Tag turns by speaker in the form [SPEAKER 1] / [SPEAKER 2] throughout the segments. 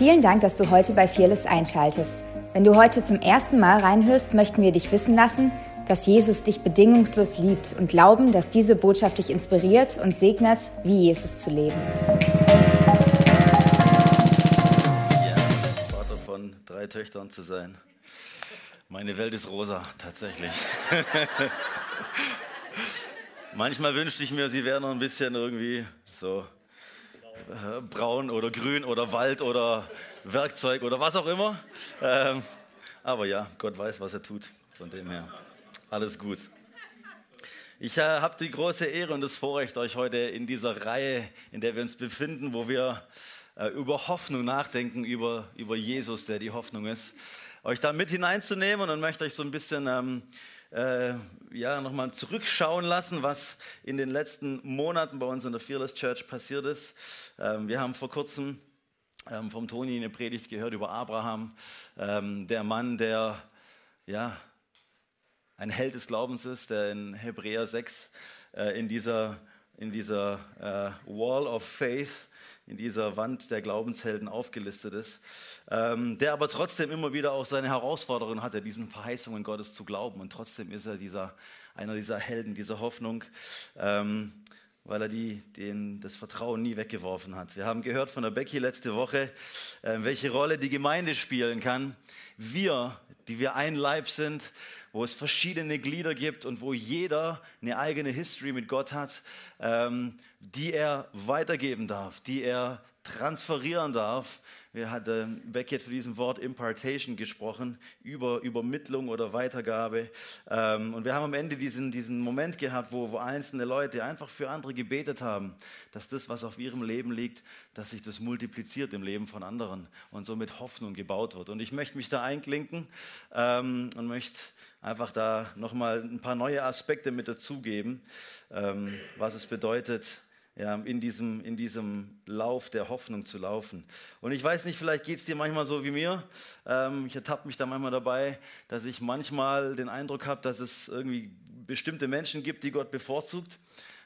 [SPEAKER 1] Vielen Dank, dass du heute bei Fearless einschaltest. Wenn du heute zum ersten Mal reinhörst, möchten wir dich wissen lassen, dass Jesus dich bedingungslos liebt und glauben, dass diese Botschaft dich inspiriert und segnet, wie Jesus zu leben.
[SPEAKER 2] Vater von drei Töchtern zu sein. Meine Welt ist rosa, tatsächlich. Manchmal wünschte ich mir, sie wären noch ein bisschen irgendwie so äh, braun oder grün oder Wald oder Werkzeug oder was auch immer. Ähm, aber ja, Gott weiß, was er tut. Von dem her, alles gut. Ich äh, habe die große Ehre und das Vorrecht, euch heute in dieser Reihe, in der wir uns befinden, wo wir äh, über Hoffnung nachdenken, über, über Jesus, der die Hoffnung ist, euch da mit hineinzunehmen und möchte euch so ein bisschen ähm, äh, ja, nochmal zurückschauen lassen, was in den letzten Monaten bei uns in der Fearless Church passiert ist. Ähm, wir haben vor kurzem ähm, vom Toni eine Predigt gehört über Abraham, ähm, der Mann, der ja, ein Held des Glaubens ist, der in Hebräer 6 äh, in dieser, in dieser äh, Wall of Faith in dieser Wand der Glaubenshelden aufgelistet ist, ähm, der aber trotzdem immer wieder auch seine Herausforderungen hatte, diesen Verheißungen Gottes zu glauben. Und trotzdem ist er dieser, einer dieser Helden, dieser Hoffnung, ähm, weil er die, den, das Vertrauen nie weggeworfen hat. Wir haben gehört von der Becky letzte Woche, äh, welche Rolle die Gemeinde spielen kann. Wir, die wir ein Leib sind, wo es verschiedene Glieder gibt und wo jeder eine eigene History mit Gott hat, ähm, die er weitergeben darf, die er transferieren darf. Wir hatten Beckett für diesem Wort Impartation gesprochen, über Übermittlung oder Weitergabe. Ähm, und wir haben am Ende diesen, diesen Moment gehabt, wo, wo einzelne Leute einfach für andere gebetet haben, dass das, was auf ihrem Leben liegt, dass sich das multipliziert im Leben von anderen und somit Hoffnung gebaut wird. Und ich möchte mich da einklinken ähm, und möchte einfach da nochmal ein paar neue Aspekte mit dazugeben, ähm, was es bedeutet, ja, in, diesem, in diesem Lauf der Hoffnung zu laufen. Und ich weiß nicht, vielleicht geht es dir manchmal so wie mir. Ähm, ich ertappe mich da manchmal dabei, dass ich manchmal den Eindruck habe, dass es irgendwie bestimmte Menschen gibt, die Gott bevorzugt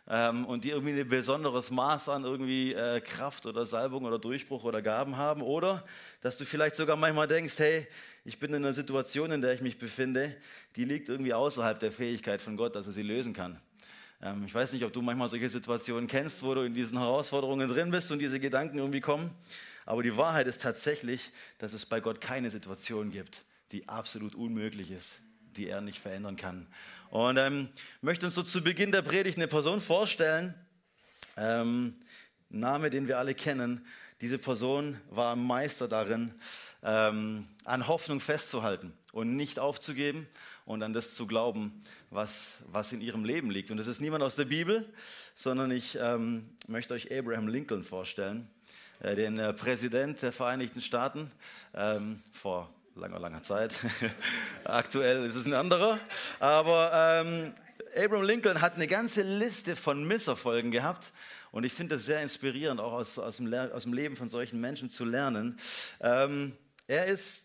[SPEAKER 2] ähm, und die irgendwie ein besonderes Maß an irgendwie äh, Kraft oder Salbung oder Durchbruch oder Gaben haben. Oder dass du vielleicht sogar manchmal denkst, hey, ich bin in einer Situation, in der ich mich befinde, die liegt irgendwie außerhalb der Fähigkeit von Gott, dass er sie lösen kann. Ähm, ich weiß nicht, ob du manchmal solche Situationen kennst, wo du in diesen Herausforderungen drin bist und diese Gedanken irgendwie kommen. Aber die Wahrheit ist tatsächlich, dass es bei Gott keine Situation gibt, die absolut unmöglich ist, die er nicht verändern kann. Und ähm, möchte uns so zu Beginn der Predigt eine Person vorstellen, ähm, Name, den wir alle kennen. Diese Person war Meister darin, ähm, an Hoffnung festzuhalten und nicht aufzugeben und an das zu glauben, was, was in ihrem Leben liegt. Und das ist niemand aus der Bibel, sondern ich ähm, möchte euch Abraham Lincoln vorstellen, äh, den äh, Präsident der Vereinigten Staaten ähm, vor langer, langer Zeit. Aktuell ist es ein anderer. Aber ähm, Abraham Lincoln hat eine ganze Liste von Misserfolgen gehabt. Und ich finde es sehr inspirierend, auch aus, aus, dem, aus, dem, Leben von solchen Menschen zu lernen. Ähm, er ist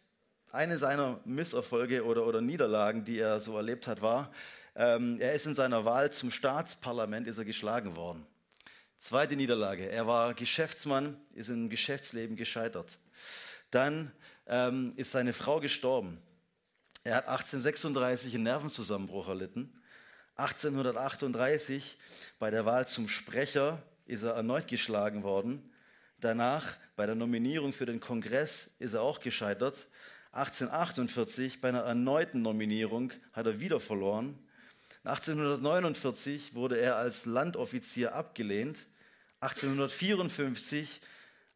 [SPEAKER 2] eine seiner Misserfolge oder, oder Niederlagen, die er so erlebt hat, war, ähm, er ist in seiner Wahl zum Staatsparlament ist er geschlagen worden. Zweite Niederlage, er war Geschäftsmann, ist im Geschäftsleben gescheitert. Dann ähm, ist seine Frau gestorben. Er hat 1836 einen Nervenzusammenbruch erlitten. 1838 bei der Wahl zum Sprecher ist er erneut geschlagen worden. Danach bei der Nominierung für den Kongress ist er auch gescheitert. 1848 bei einer erneuten Nominierung hat er wieder verloren. 1849 wurde er als Landoffizier abgelehnt. 1854,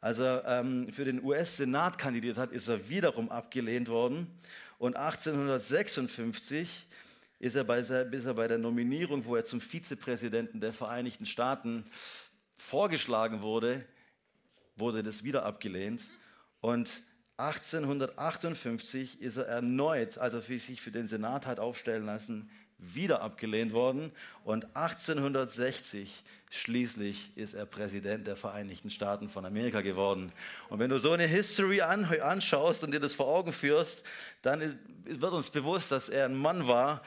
[SPEAKER 2] als er ähm, für den US-Senat kandidiert hat, ist er wiederum abgelehnt worden. Und 1856 ist er bei, bis er bei der Nominierung, wo er zum Vizepräsidenten der Vereinigten Staaten vorgeschlagen wurde, wurde das wieder abgelehnt. Und 1858 ist er erneut, als er sich für den Senat hat aufstellen lassen, wieder abgelehnt worden. Und 1860 schließlich ist er Präsident der Vereinigten Staaten von Amerika geworden. Und wenn du so eine History anschaust und dir das vor Augen führst, dann wird uns bewusst, dass er ein Mann war,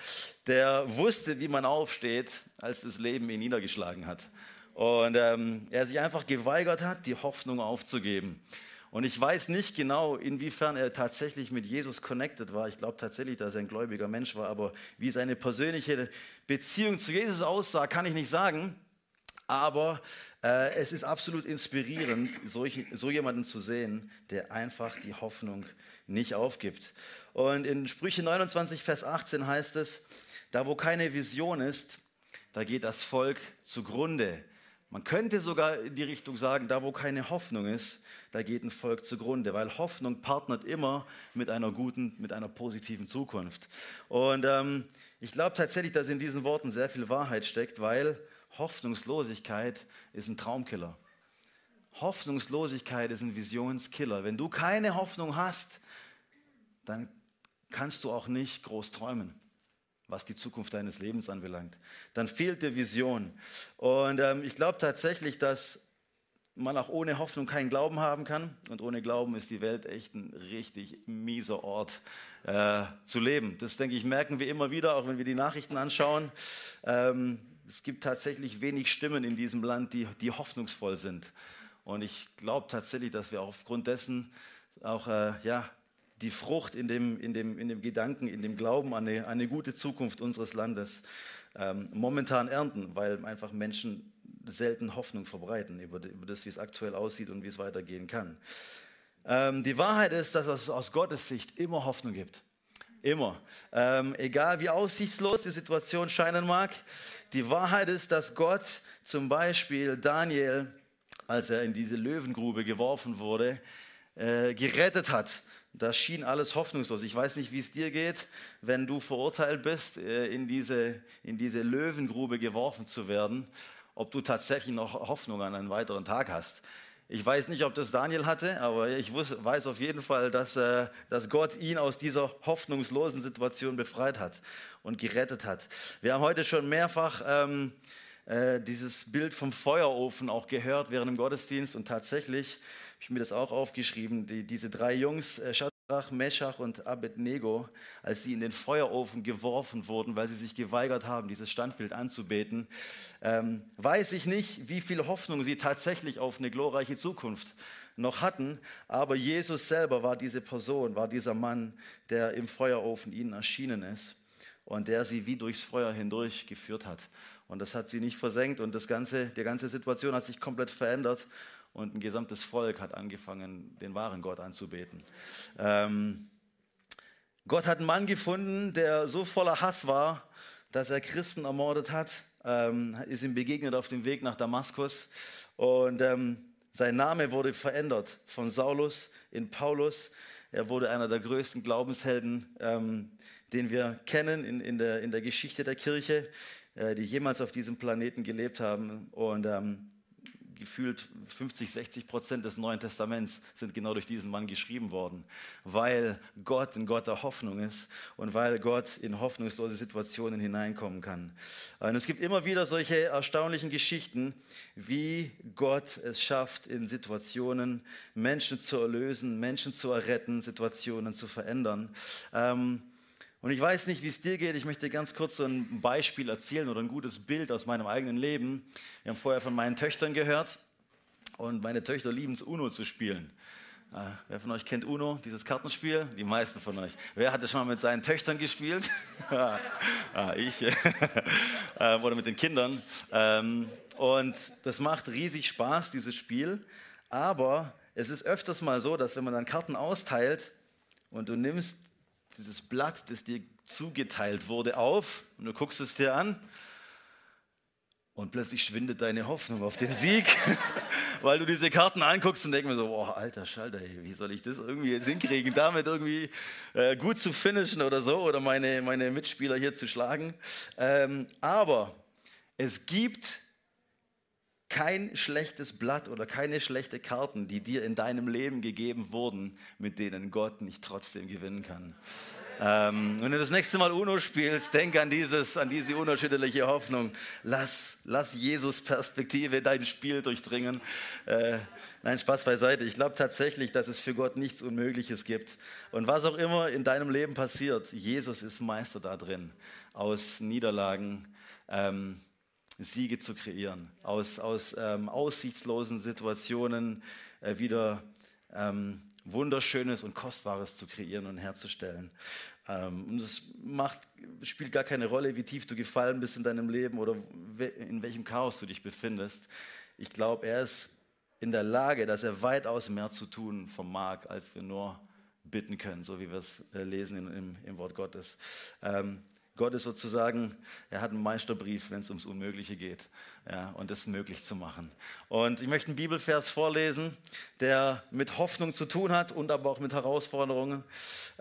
[SPEAKER 2] der wusste, wie man aufsteht, als das Leben ihn niedergeschlagen hat. Und ähm, er sich einfach geweigert hat, die Hoffnung aufzugeben. Und ich weiß nicht genau, inwiefern er tatsächlich mit Jesus connected war. Ich glaube tatsächlich, dass er ein gläubiger Mensch war, aber wie seine persönliche Beziehung zu Jesus aussah, kann ich nicht sagen. Aber äh, es ist absolut inspirierend, solch, so jemanden zu sehen, der einfach die Hoffnung nicht aufgibt. Und in Sprüche 29, Vers 18 heißt es, da wo keine Vision ist, da geht das Volk zugrunde. Man könnte sogar in die Richtung sagen, da wo keine Hoffnung ist, da geht ein Volk zugrunde, weil Hoffnung partnert immer mit einer guten, mit einer positiven Zukunft. Und ähm, ich glaube tatsächlich, dass in diesen Worten sehr viel Wahrheit steckt, weil Hoffnungslosigkeit ist ein Traumkiller. Hoffnungslosigkeit ist ein Visionskiller. Wenn du keine Hoffnung hast, dann kannst du auch nicht groß träumen, was die Zukunft deines Lebens anbelangt. Dann fehlt dir Vision. Und ähm, ich glaube tatsächlich, dass man auch ohne Hoffnung keinen Glauben haben kann. Und ohne Glauben ist die Welt echt ein richtig mieser Ort äh, zu leben. Das, denke ich, merken wir immer wieder, auch wenn wir die Nachrichten anschauen. Ähm, es gibt tatsächlich wenig Stimmen in diesem Land, die, die hoffnungsvoll sind. Und ich glaube tatsächlich, dass wir aufgrund dessen auch äh, ja, die Frucht in dem, in, dem, in dem Gedanken, in dem Glauben an eine, eine gute Zukunft unseres Landes ähm, momentan ernten, weil einfach Menschen selten Hoffnung verbreiten über, über das, wie es aktuell aussieht und wie es weitergehen kann. Ähm, die Wahrheit ist, dass es aus Gottes Sicht immer Hoffnung gibt. Immer. Ähm, egal wie aussichtslos die Situation scheinen mag, die Wahrheit ist, dass Gott zum Beispiel Daniel, als er in diese Löwengrube geworfen wurde, äh, gerettet hat. Da schien alles hoffnungslos. Ich weiß nicht, wie es dir geht, wenn du verurteilt bist, äh, in, diese, in diese Löwengrube geworfen zu werden, ob du tatsächlich noch Hoffnung an einen weiteren Tag hast. Ich weiß nicht, ob das Daniel hatte, aber ich weiß auf jeden Fall, dass, äh, dass Gott ihn aus dieser hoffnungslosen Situation befreit hat und gerettet hat. Wir haben heute schon mehrfach ähm, äh, dieses Bild vom Feuerofen auch gehört während dem Gottesdienst und tatsächlich habe ich mir das auch aufgeschrieben, die, diese drei Jungs, äh, Shadrach, Meshach und Abednego, als sie in den Feuerofen geworfen wurden, weil sie sich geweigert haben, dieses Standbild anzubeten, ähm, weiß ich nicht, wie viel Hoffnung sie tatsächlich auf eine glorreiche Zukunft noch hatten, aber Jesus selber war diese Person, war dieser Mann, der im Feuerofen ihnen erschienen ist und der sie wie durchs Feuer hindurch geführt hat. Und das hat sie nicht versenkt und das ganze, die ganze Situation hat sich komplett verändert und ein gesamtes Volk hat angefangen, den wahren Gott anzubeten. Ähm, Gott hat einen Mann gefunden, der so voller Hass war, dass er Christen ermordet hat, ähm, ist ihm begegnet auf dem Weg nach Damaskus und ähm, sein Name wurde verändert von Saulus in Paulus. Er wurde einer der größten Glaubenshelden, ähm, den wir kennen in, in, der, in der Geschichte der Kirche, äh, die jemals auf diesem Planeten gelebt haben. Und ähm, gefühlt 50, 60 Prozent des Neuen Testaments sind genau durch diesen Mann geschrieben worden, weil Gott ein Gott der Hoffnung ist und weil Gott in hoffnungslose Situationen hineinkommen kann. Und es gibt immer wieder solche erstaunlichen Geschichten, wie Gott es schafft, in Situationen Menschen zu erlösen, Menschen zu erretten, Situationen zu verändern. Ähm, und ich weiß nicht, wie es dir geht. Ich möchte ganz kurz so ein Beispiel erzählen oder ein gutes Bild aus meinem eigenen Leben. Wir haben vorher von meinen Töchtern gehört und meine Töchter lieben es, Uno zu spielen. Äh, wer von euch kennt Uno, dieses Kartenspiel? Die meisten von euch. Wer hat das schon mal mit seinen Töchtern gespielt? ah, ich. ähm, oder mit den Kindern. Ähm, und das macht riesig Spaß, dieses Spiel. Aber es ist öfters mal so, dass wenn man dann Karten austeilt und du nimmst dieses Blatt, das dir zugeteilt wurde, auf und du guckst es dir an und plötzlich schwindet deine Hoffnung auf den Sieg, weil du diese Karten anguckst und denkst mir so, boah, alter Schalter, wie soll ich das irgendwie jetzt hinkriegen, damit irgendwie äh, gut zu finishen oder so oder meine, meine Mitspieler hier zu schlagen. Ähm, aber es gibt kein schlechtes Blatt oder keine schlechte Karten, die dir in deinem Leben gegeben wurden, mit denen Gott nicht trotzdem gewinnen kann. Ähm, wenn du das nächste Mal Uno spielst, denk an, dieses, an diese unerschütterliche Hoffnung. Lass, lass Jesus Perspektive dein Spiel durchdringen. Äh, nein, Spaß beiseite. Ich glaube tatsächlich, dass es für Gott nichts Unmögliches gibt. Und was auch immer in deinem Leben passiert, Jesus ist Meister da drin, aus Niederlagen ähm, Siege zu kreieren, aus, aus ähm, aussichtslosen Situationen äh, wieder ähm, Wunderschönes und Kostbares zu kreieren und herzustellen. Ähm, und es macht, spielt gar keine Rolle, wie tief du gefallen bist in deinem Leben oder in welchem Chaos du dich befindest. Ich glaube, er ist in der Lage, dass er weitaus mehr zu tun vermag, als wir nur bitten können, so wie wir es äh, lesen im, im, Wort Gottes. Ähm, Gott ist sozusagen, er hat einen Meisterbrief, wenn es ums Unmögliche geht, ja, und es möglich zu machen. Und ich möchte einen Bibelvers vorlesen, der mit Hoffnung zu tun hat und aber auch mit Herausforderungen.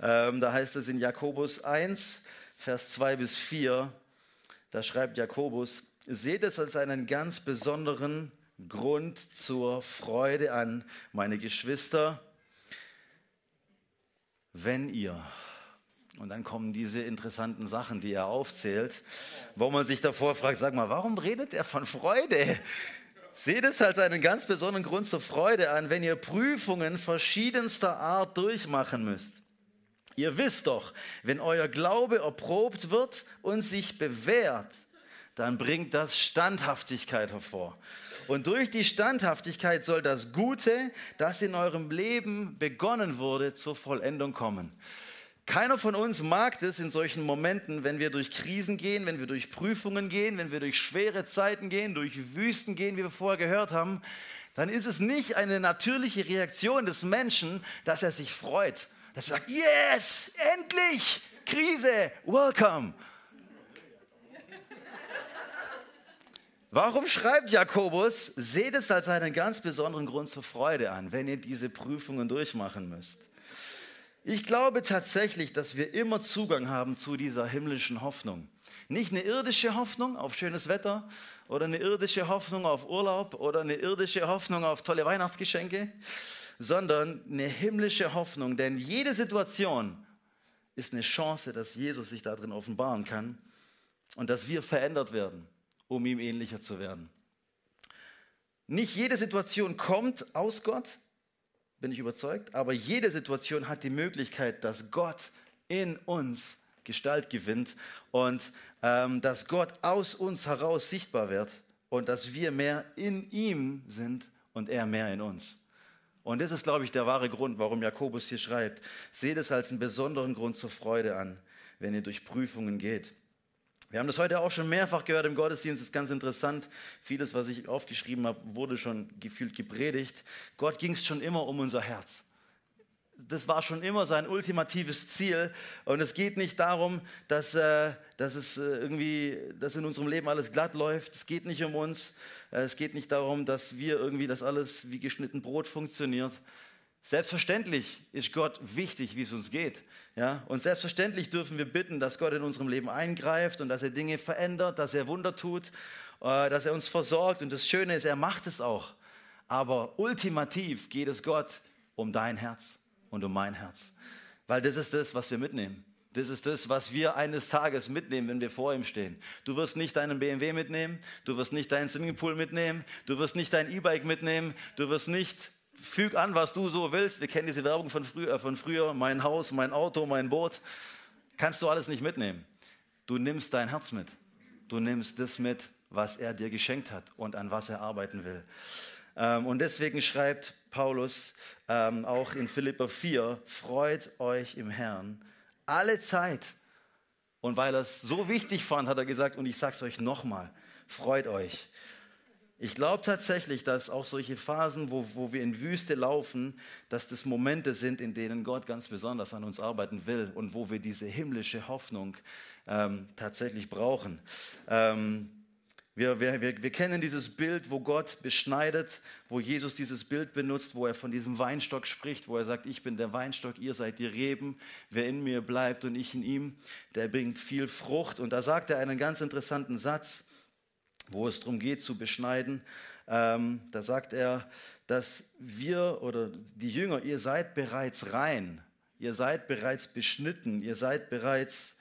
[SPEAKER 2] Ähm, da heißt es in Jakobus 1, Vers 2 bis 4, da schreibt Jakobus, seht es als einen ganz besonderen Grund zur Freude an, meine Geschwister, wenn ihr und dann kommen diese interessanten Sachen, die er aufzählt, wo man sich davor fragt, sag mal, warum redet er von Freude? Seht es als einen ganz besonderen Grund zur Freude an, wenn ihr Prüfungen verschiedenster Art durchmachen müsst. Ihr wisst doch, wenn euer Glaube erprobt wird und sich bewährt, dann bringt das Standhaftigkeit hervor. Und durch die Standhaftigkeit soll das Gute, das in eurem Leben begonnen wurde, zur Vollendung kommen. Keiner von uns mag es in solchen Momenten, wenn wir durch Krisen gehen, wenn wir durch Prüfungen gehen, wenn wir durch schwere Zeiten gehen, durch Wüsten gehen, wie wir vorher gehört haben, dann ist es nicht eine natürliche Reaktion des Menschen, dass er sich freut, dass er sagt, yes, endlich, Krise, welcome. Warum schreibt Jakobus, seht es als einen ganz besonderen Grund zur Freude an, wenn ihr diese Prüfungen durchmachen müsst? Ich glaube tatsächlich, dass wir immer Zugang haben zu dieser himmlischen Hoffnung. Nicht eine irdische Hoffnung auf schönes Wetter oder eine irdische Hoffnung auf Urlaub oder eine irdische Hoffnung auf tolle Weihnachtsgeschenke, sondern eine himmlische Hoffnung. Denn jede Situation ist eine Chance, dass Jesus sich darin offenbaren kann und dass wir verändert werden, um ihm ähnlicher zu werden. Nicht jede Situation kommt aus Gott, bin ich überzeugt. Aber jede Situation hat die Möglichkeit, dass Gott in uns Gestalt gewinnt und ähm, dass Gott aus uns heraus sichtbar wird und dass wir mehr in ihm sind und er mehr in uns. Und das ist, glaube ich, der wahre Grund, warum Jakobus hier schreibt. Seht es als einen besonderen Grund zur Freude an, wenn ihr durch Prüfungen geht. Wir haben das heute auch schon mehrfach gehört im Gottesdienst, das ist ganz interessant. Vieles, was ich aufgeschrieben habe, wurde schon gefühlt gepredigt. Gott ging es schon immer um unser Herz. Das war schon immer sein ultimatives Ziel. Und es geht nicht darum, dass, äh, dass es äh, irgendwie, dass in unserem Leben alles glatt läuft. Es geht nicht um uns. Äh, es geht nicht darum, dass wir irgendwie, dass alles wie geschnitten Brot funktioniert, Selbstverständlich ist Gott wichtig, wie es uns geht. Ja? Und selbstverständlich dürfen wir bitten, dass Gott in unserem Leben eingreift und dass er Dinge verändert, dass er Wunder tut, äh, dass er uns versorgt. Und das Schöne ist, er macht es auch. Aber ultimativ geht es Gott um dein Herz und um mein Herz. Weil das ist das, was wir mitnehmen. Das ist das, was wir eines Tages mitnehmen, wenn wir vor ihm stehen. Du wirst nicht deinen BMW mitnehmen, du wirst nicht deinen Swimmingpool mitnehmen, du wirst nicht dein E-Bike mitnehmen, du wirst nicht füg an, was du so willst. Wir kennen diese Werbung von früher, von früher, mein Haus, mein Auto, mein Boot. Kannst du alles nicht mitnehmen. Du nimmst dein Herz mit. Du nimmst das mit, was er dir geschenkt hat und an was er arbeiten will. Ähm, und deswegen schreibt Paulus ähm, auch in Philippa 4, freut euch im Herrn alle Zeit. Und weil er es so wichtig fand, hat er gesagt, und ich sage es euch nochmal, freut euch. Ich glaube tatsächlich, dass auch solche Phasen, wo, wo wir in Wüste laufen, dass das Momente sind, in denen Gott ganz besonders an uns arbeiten will und wo wir diese himmlische Hoffnung ähm, tatsächlich brauchen. Ähm, wir, wir, wir, wir kennen dieses Bild, wo Gott beschneidet, wo Jesus dieses Bild benutzt, wo er von diesem Weinstock spricht, wo er sagt, ich bin der Weinstock, ihr seid die Reben, wer in mir bleibt und ich in ihm, der bringt viel Frucht. Und da sagt er einen ganz interessanten Satz wo es darum geht zu beschneiden. Ähm, da sagt er, dass wir oder die Jünger, ihr seid bereits rein, ihr seid bereits beschnitten, ihr seid bereits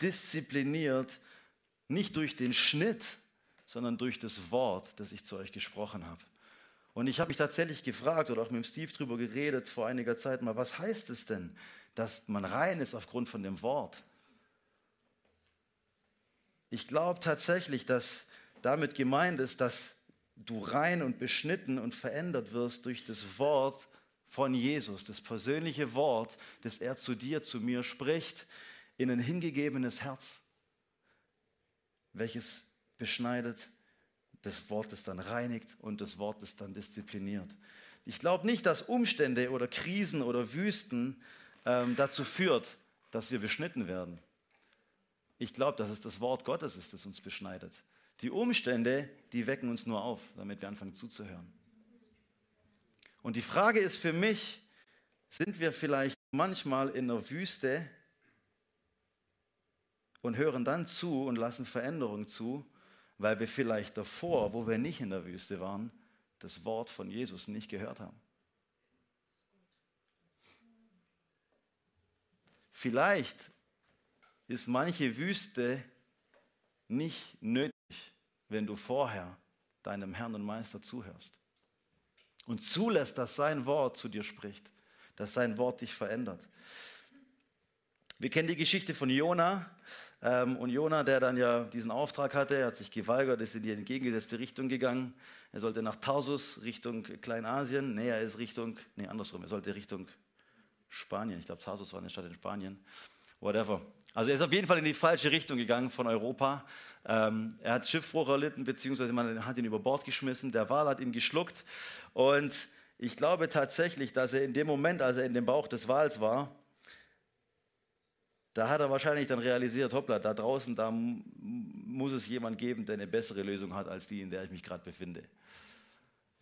[SPEAKER 2] diszipliniert, nicht durch den Schnitt, sondern durch das Wort, das ich zu euch gesprochen habe. Und ich habe mich tatsächlich gefragt oder auch mit Steve darüber geredet vor einiger Zeit mal, was heißt es denn, dass man rein ist aufgrund von dem Wort? Ich glaube tatsächlich, dass damit gemeint ist, dass du rein und beschnitten und verändert wirst durch das Wort von Jesus, das persönliche Wort, das er zu dir, zu mir spricht, in ein hingegebenes Herz, welches beschneidet, das Wort ist dann reinigt und das Wort ist dann diszipliniert. Ich glaube nicht, dass Umstände oder Krisen oder Wüsten ähm, dazu führt, dass wir beschnitten werden. Ich glaube, dass es das Wort Gottes ist, das uns beschneidet. Die Umstände, die wecken uns nur auf, damit wir anfangen zuzuhören. Und die Frage ist für mich, sind wir vielleicht manchmal in der Wüste und hören dann zu und lassen Veränderung zu, weil wir vielleicht davor, wo wir nicht in der Wüste waren, das Wort von Jesus nicht gehört haben. Vielleicht ist manche Wüste nicht nötig, wenn du vorher deinem Herrn und Meister zuhörst und zulässt, dass sein Wort zu dir spricht, dass sein Wort dich verändert. Wir kennen die Geschichte von Jona. Ähm, und Jona, der dann ja diesen Auftrag hatte, er hat sich geweigert, ist in die entgegengesetzte Richtung gegangen. Er sollte nach Tarsus, Richtung Kleinasien. Nee, er ist Richtung, nee, andersrum, er sollte Richtung Spanien. Ich glaube, Tarsus war eine Stadt in Spanien. Whatever. Also er ist auf jeden Fall in die falsche Richtung gegangen von Europa. Ähm, er hat Schiffbruch erlitten, beziehungsweise man hat ihn über Bord geschmissen. Der Wal hat ihn geschluckt. Und ich glaube tatsächlich, dass er in dem Moment, als er in dem Bauch des Wals war, da hat er wahrscheinlich dann realisiert, hoppla, da draußen, da muss es jemand geben, der eine bessere Lösung hat als die, in der ich mich gerade befinde.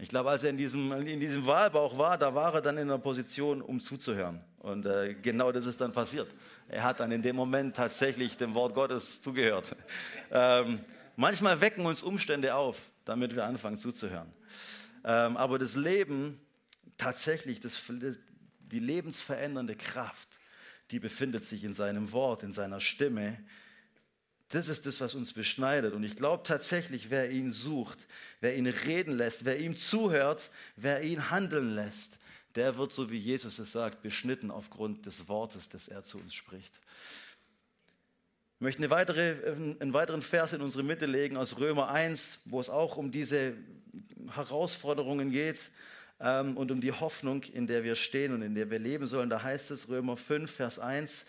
[SPEAKER 2] Ich glaube, als er in diesem, in diesem Wahlbauch war, da war er dann in einer Position, um zuzuhören. Und äh, genau das ist dann passiert. Er hat dann in dem Moment tatsächlich dem Wort Gottes zugehört. Ähm, manchmal wecken uns Umstände auf, damit wir anfangen zuzuhören. Ähm, aber das Leben, tatsächlich, das, die lebensverändernde Kraft, die befindet sich in seinem Wort, in seiner Stimme. Das ist das, was uns beschneidet. Und ich glaube tatsächlich, wer ihn sucht, wer ihn reden lässt, wer ihm zuhört, wer ihn handeln lässt, der wird, so wie Jesus es sagt, beschnitten aufgrund des Wortes, das er zu uns spricht. Ich möchte eine weitere, einen weiteren Vers in unsere Mitte legen aus Römer 1, wo es auch um diese Herausforderungen geht ähm, und um die Hoffnung, in der wir stehen und in der wir leben sollen. Da heißt es Römer 5, Vers 1,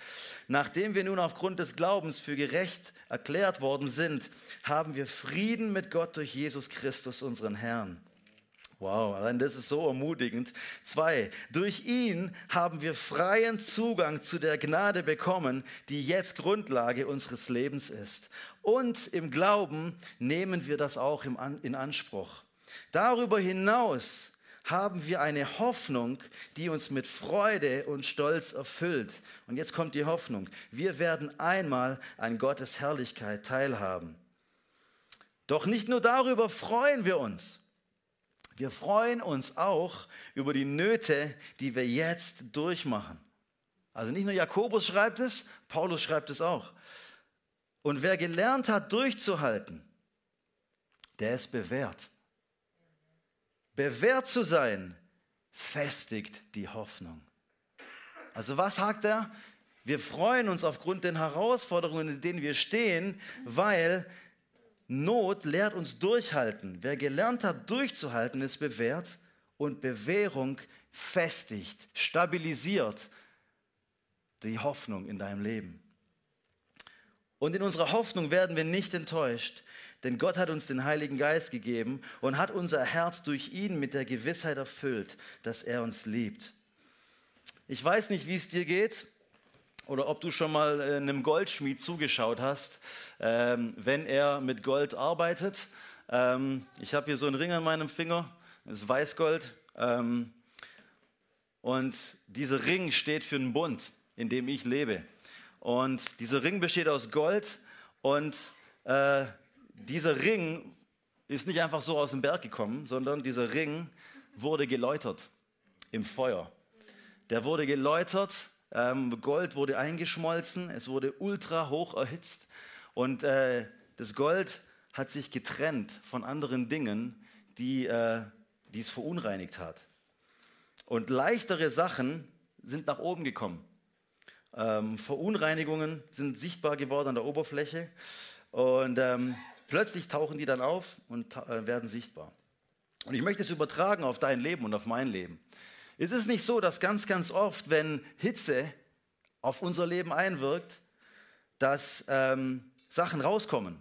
[SPEAKER 2] nachdem wir nun aufgrund des Glaubens für gerecht erklärt worden sind, haben wir Frieden mit Gott durch Jesus Christus, unseren Herrn. Wow, allein das ist so ermutigend. Zwei, durch ihn haben wir freien Zugang zu der Gnade bekommen, die jetzt Grundlage unseres Lebens ist. Und im Glauben nehmen wir das auch in Anspruch. Darüber hinaus haben wir eine Hoffnung, die uns mit Freude und Stolz erfüllt. Und jetzt kommt die Hoffnung. Wir werden einmal an Gottes Herrlichkeit teilhaben. Doch nicht nur darüber freuen wir uns. Wir freuen uns auch über die Nöte, die wir jetzt durchmachen. Also nicht nur Jakobus schreibt es, Paulus schreibt es auch. Und wer gelernt hat, durchzuhalten, der ist bewährt. Bewährt zu sein, festigt die Hoffnung. Also was sagt er? Wir freuen uns aufgrund den Herausforderungen, in denen wir stehen, weil Not lehrt uns durchhalten. Wer gelernt hat, durchzuhalten, ist bewährt und Bewährung festigt, stabilisiert die Hoffnung in deinem Leben. Und in unserer Hoffnung werden wir nicht enttäuscht, denn Gott hat uns den Heiligen Geist gegeben und hat unser Herz durch ihn mit der Gewissheit erfüllt, dass er uns liebt. Ich weiß nicht, wie es dir geht oder ob du schon mal äh, einem Goldschmied zugeschaut hast, ähm, wenn er mit Gold arbeitet. Ähm, ich habe hier so einen Ring an meinem Finger, das ist Weißgold. Ähm, und dieser Ring steht für einen Bund, in dem ich lebe. Und dieser Ring besteht aus Gold und äh, dieser Ring ist nicht einfach so aus dem Berg gekommen, sondern dieser Ring wurde geläutert im Feuer. Der wurde geläutert, ähm, Gold wurde eingeschmolzen, es wurde ultra hoch erhitzt und äh, das Gold hat sich getrennt von anderen Dingen, die, äh, es verunreinigt hat. Und leichtere Sachen sind nach oben gekommen. Ähm, Verunreinigungen sind sichtbar geworden an der Oberfläche und ähm, Plötzlich tauchen die dann auf und äh, werden sichtbar. Und ich möchte es übertragen auf dein Leben und auf mein Leben. Ist es nicht so, dass ganz, ganz oft, wenn Hitze auf unser Leben einwirkt, dass ähm, Sachen rauskommen,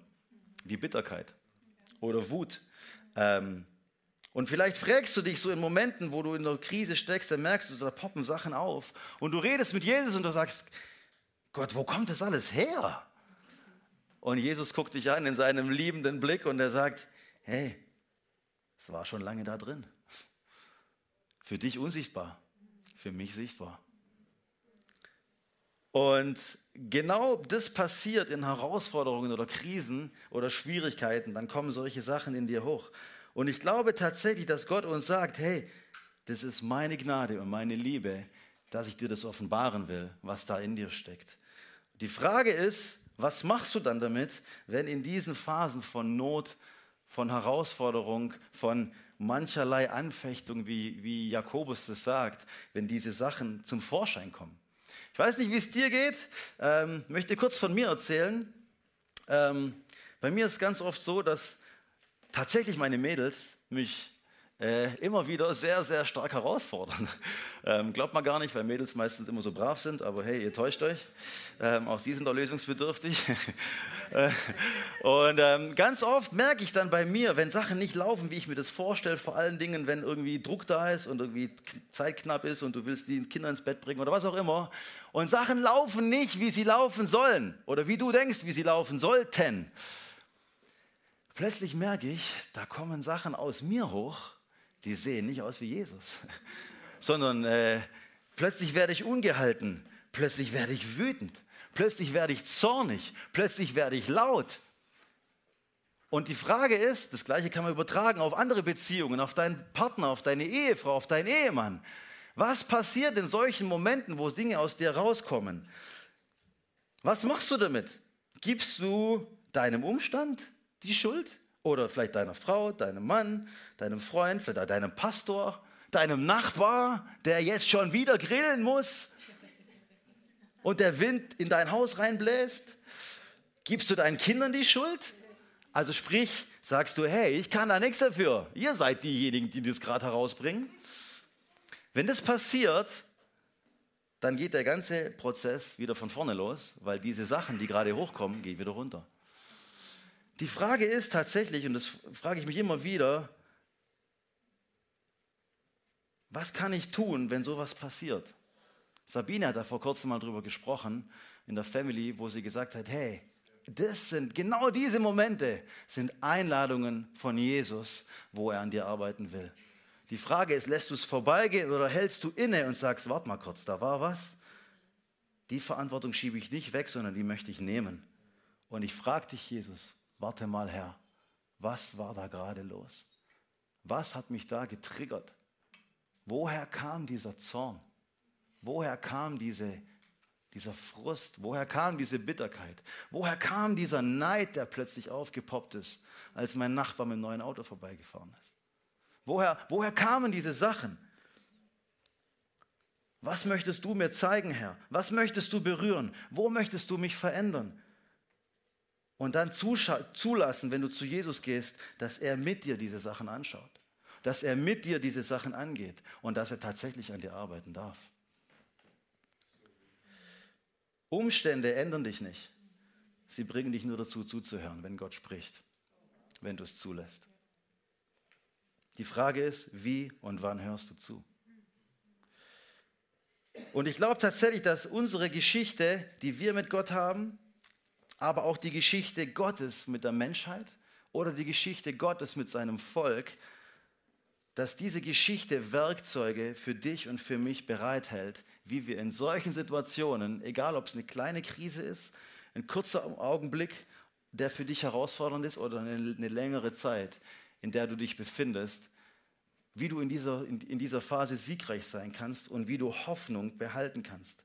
[SPEAKER 2] wie Bitterkeit oder Wut. Ähm, und vielleicht fragst du dich so in Momenten, wo du in der Krise steckst, dann merkst du, da poppen Sachen auf. Und du redest mit Jesus und du sagst, Gott, wo kommt das alles her? Und Jesus guckt dich an in seinem liebenden Blick und er sagt, hey, es war schon lange da drin. Für dich unsichtbar, für mich sichtbar. Und genau das passiert in Herausforderungen oder Krisen oder Schwierigkeiten, dann kommen solche Sachen in dir hoch. Und ich glaube tatsächlich, dass Gott uns sagt, hey, das ist meine Gnade und meine Liebe, dass ich dir das offenbaren will, was da in dir steckt. Die Frage ist, was machst du dann damit, wenn in diesen Phasen von Not, von Herausforderung, von mancherlei Anfechtung, wie, wie Jakobus das sagt, wenn diese Sachen zum Vorschein kommen? Ich weiß nicht, wie es dir geht. Ähm, möchte kurz von mir erzählen. Ähm, bei mir ist es ganz oft so, dass tatsächlich meine Mädels mich äh, immer wieder sehr, sehr stark herausfordern. Ähm, glaubt man gar nicht, weil Mädels meistens immer so brav sind, aber hey, ihr täuscht euch. Ähm, auch sie sind da lösungsbedürftig. äh, und ähm, ganz oft merke ich dann bei mir, wenn Sachen nicht laufen, wie ich mir das vorstelle, vor allen Dingen, wenn irgendwie Druck da ist und irgendwie Zeit knapp ist und du willst die Kinder ins Bett bringen oder was auch immer, und Sachen laufen nicht, wie sie laufen sollen oder wie du denkst, wie sie laufen sollten. Plötzlich merke ich, da kommen Sachen aus mir hoch, die sehen nicht aus wie Jesus, sondern äh, plötzlich werde ich ungehalten, plötzlich werde ich wütend, plötzlich werde ich zornig, plötzlich werde ich laut. Und die Frage ist, das gleiche kann man übertragen auf andere Beziehungen, auf deinen Partner, auf deine Ehefrau, auf deinen Ehemann. Was passiert in solchen Momenten, wo Dinge aus dir rauskommen? Was machst du damit? Gibst du deinem Umstand die Schuld? Oder vielleicht deiner Frau, deinem Mann, deinem Freund, vielleicht deinem Pastor, deinem Nachbar, der jetzt schon wieder grillen muss und der Wind in dein Haus reinbläst? Gibst du deinen Kindern die Schuld? Also sprich, sagst du, hey, ich kann da nichts dafür. Ihr seid diejenigen, die das gerade herausbringen. Wenn das passiert, dann geht der ganze Prozess wieder von vorne los, weil diese Sachen, die gerade hochkommen, gehen wieder runter. Die Frage ist tatsächlich, und das frage ich mich immer wieder, was kann ich tun, wenn sowas passiert? Sabine hat da vor kurzem mal drüber gesprochen in der Family, wo sie gesagt hat, hey, das sind genau diese Momente, sind Einladungen von Jesus, wo er an dir arbeiten will. Die Frage ist, lässt du es vorbeigehen oder hältst du inne und sagst, warte mal kurz, da war was? Die Verantwortung schiebe ich nicht weg, sondern die möchte ich nehmen. Und ich frage dich, Jesus, warte mal Herr, was war da gerade los? Was hat mich da getriggert? Woher kam dieser Zorn? Woher kam diese, dieser Frust? Woher kam diese Bitterkeit? Woher kam dieser Neid, der plötzlich aufgepoppt ist, als mein Nachbar mit einem neuen Auto vorbeigefahren ist? Woher, woher kamen diese Sachen? Was möchtest du mir zeigen, Herr? Was möchtest du berühren? Wo möchtest du mich verändern? Und dann zulassen, wenn du zu Jesus gehst, dass er mit dir diese Sachen anschaut, dass er mit dir diese Sachen angeht und dass er tatsächlich an dir arbeiten darf. Umstände ändern dich nicht. Sie bringen dich nur dazu zuzuhören, wenn Gott spricht, wenn du es zulässt. Die Frage ist, wie und wann hörst du zu? Und ich glaube tatsächlich, dass unsere Geschichte, die wir mit Gott haben, aber auch die Geschichte Gottes mit der Menschheit oder die Geschichte Gottes mit seinem Volk, dass diese Geschichte Werkzeuge für dich und für mich bereithält, wie wir in solchen Situationen, egal ob es eine kleine Krise ist, ein kurzer Augenblick, der für dich herausfordernd ist oder eine, eine längere Zeit, in der du dich befindest, wie du in dieser, in, in dieser Phase siegreich sein kannst und wie du Hoffnung behalten kannst.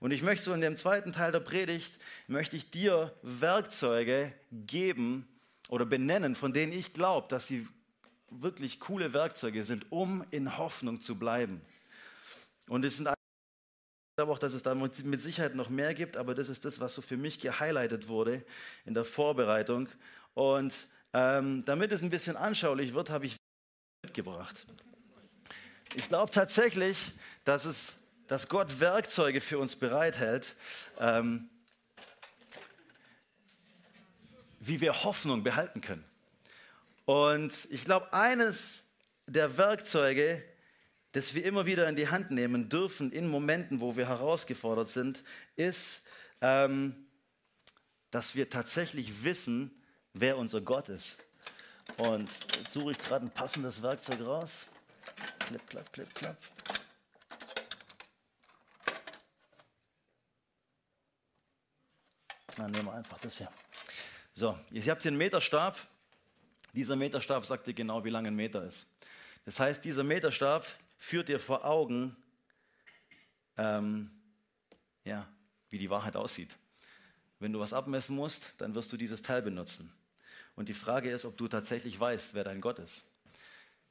[SPEAKER 2] Und ich möchte so in dem zweiten Teil der Predigt, möchte ich dir Werkzeuge geben oder benennen, von denen ich glaube, dass sie wirklich coole Werkzeuge sind, um in Hoffnung zu bleiben. Und es sind ich glaube auch, dass es da mit Sicherheit noch mehr gibt, aber das ist das, was so für mich gehighlightet wurde in der Vorbereitung. Und ähm, damit es ein bisschen anschaulich wird, habe ich mitgebracht. Ich glaube tatsächlich, dass, es, dass Gott Werkzeuge für uns bereithält, ähm, wie wir Hoffnung behalten können. Und ich glaube, eines der Werkzeuge, das wir immer wieder in die Hand nehmen dürfen in Momenten, wo wir herausgefordert sind, ist, ähm, dass wir tatsächlich wissen, wer unser Gott ist. Und jetzt suche ich gerade ein passendes Werkzeug raus. Klipp, klapp, klipp, klapp. Dann nehmen wir einfach das hier. So, ihr habt hier einen Meterstab. Dieser Meterstab sagt dir genau, wie lang ein Meter ist. Das heißt, dieser Meterstab führt dir vor Augen, ähm, ja, wie die Wahrheit aussieht. Wenn du was abmessen musst, dann wirst du dieses Teil benutzen. Und die Frage ist, ob du tatsächlich weißt, wer dein Gott ist.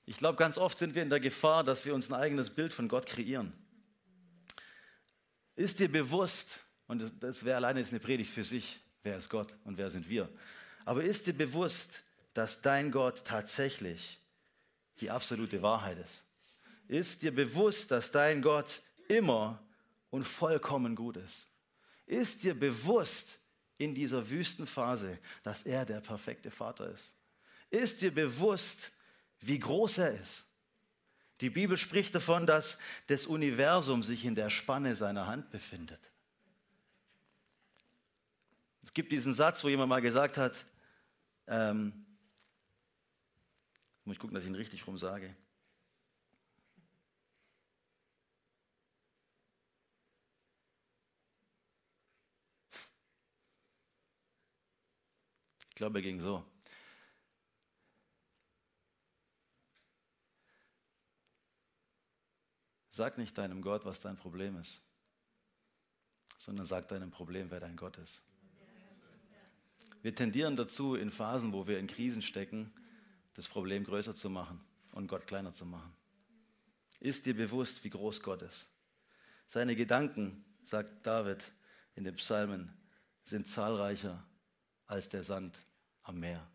[SPEAKER 2] Ich glaube, ganz oft sind wir in der Gefahr, dass wir uns ein eigenes Bild von Gott kreieren. Ist dir bewusst, und das wäre alleine eine Predigt für sich, wer ist Gott und wer sind wir, aber ist dir bewusst, dass dein Gott tatsächlich die absolute Wahrheit ist? Ist dir bewusst, dass dein Gott immer und vollkommen gut ist? Ist dir bewusst in dieser Wüstenphase, dass er der perfekte Vater ist? Ist dir bewusst, wie groß er ist? Die Bibel spricht davon, dass das Universum sich in der Spanne seiner Hand befindet. Es gibt diesen Satz, wo jemand mal gesagt hat, ähm, muss ich gucken, dass ich ihn richtig rum sage. Ich glaube, er ging so. Sag nicht deinem Gott, was dein Problem ist, sondern sag deinem Problem, wer dein Gott ist. Wir tendieren dazu, in Phasen, wo wir in Krisen stecken, das Problem größer zu machen und Gott kleiner zu machen. Ist dir bewusst, wie groß Gott ist? Seine Gedanken, sagt David in den Psalmen, sind zahlreicher als der Sand am Meer.